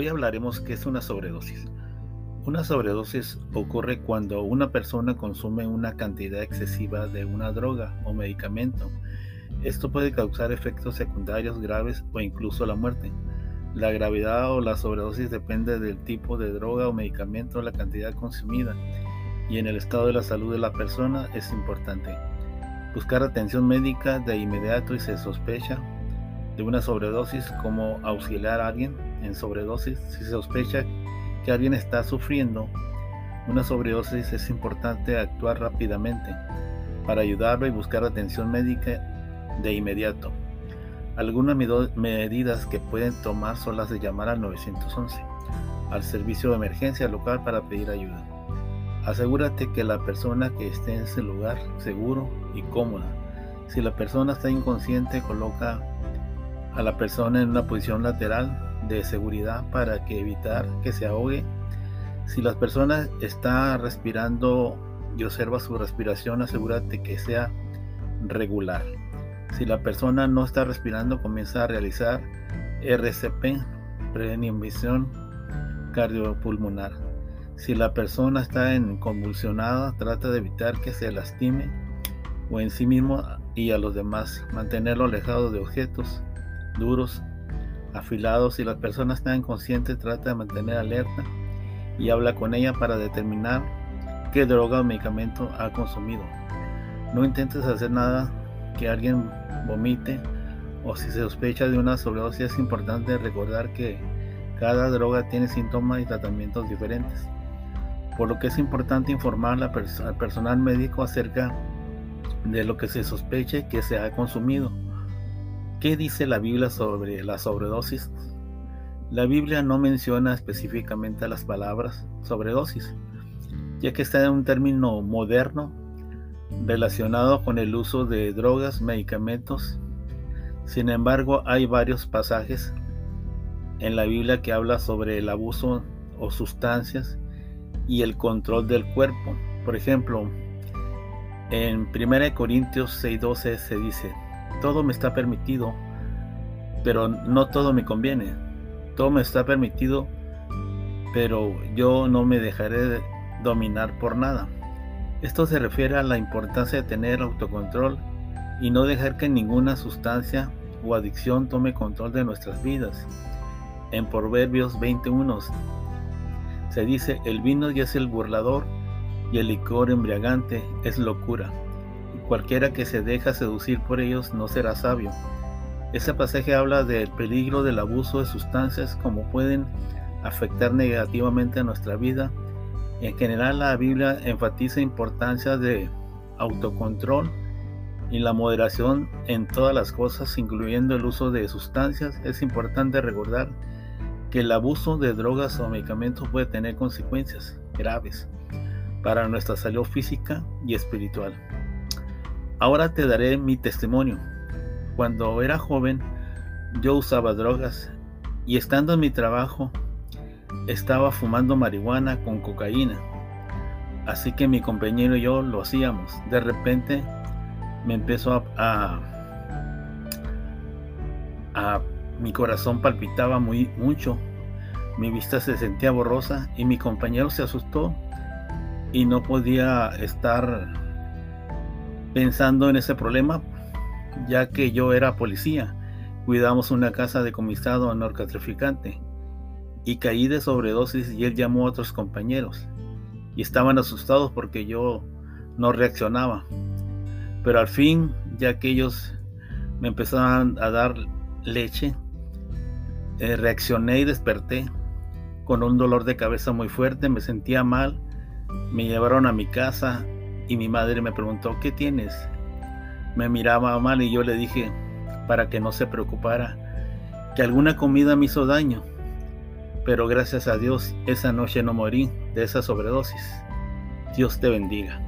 Hoy hablaremos qué es una sobredosis. Una sobredosis ocurre cuando una persona consume una cantidad excesiva de una droga o medicamento. Esto puede causar efectos secundarios graves o incluso la muerte. La gravedad o la sobredosis depende del tipo de droga o medicamento la cantidad consumida y en el estado de la salud de la persona es importante. Buscar atención médica de inmediato y se sospecha de una sobredosis como auxiliar a alguien en sobredosis si se sospecha que alguien está sufriendo una sobredosis es importante actuar rápidamente para ayudarlo y buscar atención médica de inmediato. Algunas medidas que pueden tomar son las de llamar al 911, al servicio de emergencia local para pedir ayuda. Asegúrate que la persona que esté en ese lugar seguro y cómoda. Si la persona está inconsciente, coloca a la persona en una posición lateral de seguridad para que evitar que se ahogue. Si la persona está respirando y observa su respiración, asegúrate que sea regular. Si la persona no está respirando, comienza a realizar RCP, preinhibición cardiopulmonar. Si la persona está en convulsionada, trata de evitar que se lastime o en sí mismo y a los demás. Mantenerlo alejado de objetos duros afilados. Si la persona está inconsciente, trata de mantener alerta y habla con ella para determinar qué droga o medicamento ha consumido. No intentes hacer nada que alguien vomite o si se sospecha de una sobredosis es importante recordar que cada droga tiene síntomas y tratamientos diferentes, por lo que es importante informar al personal médico acerca de lo que se sospeche que se ha consumido ¿Qué dice la Biblia sobre la sobredosis? La Biblia no menciona específicamente las palabras sobredosis, ya que está en un término moderno relacionado con el uso de drogas, medicamentos. Sin embargo, hay varios pasajes en la Biblia que habla sobre el abuso o sustancias y el control del cuerpo. Por ejemplo, en 1 Corintios 6:12 se dice, todo me está permitido, pero no todo me conviene. Todo me está permitido, pero yo no me dejaré dominar por nada. Esto se refiere a la importancia de tener autocontrol y no dejar que ninguna sustancia o adicción tome control de nuestras vidas. En Proverbios 21 se dice, el vino ya es el burlador y el licor embriagante es locura. Cualquiera que se deja seducir por ellos no será sabio. Ese pasaje habla del peligro del abuso de sustancias como pueden afectar negativamente a nuestra vida. En general la Biblia enfatiza importancia de autocontrol y la moderación en todas las cosas, incluyendo el uso de sustancias. Es importante recordar que el abuso de drogas o medicamentos puede tener consecuencias graves para nuestra salud física y espiritual. Ahora te daré mi testimonio. Cuando era joven, yo usaba drogas y estando en mi trabajo, estaba fumando marihuana con cocaína. Así que mi compañero y yo lo hacíamos. De repente me empezó a, a, mi corazón palpitaba muy mucho, mi vista se sentía borrosa y mi compañero se asustó y no podía estar pensando en ese problema, ya que yo era policía, cuidamos una casa de comisado narcotraficante y caí de sobredosis y él llamó a otros compañeros y estaban asustados porque yo no reaccionaba. Pero al fin, ya que ellos me empezaron a dar leche, eh, reaccioné y desperté con un dolor de cabeza muy fuerte, me sentía mal, me llevaron a mi casa y mi madre me preguntó, ¿qué tienes? Me miraba mal y yo le dije, para que no se preocupara, que alguna comida me hizo daño. Pero gracias a Dios, esa noche no morí de esa sobredosis. Dios te bendiga.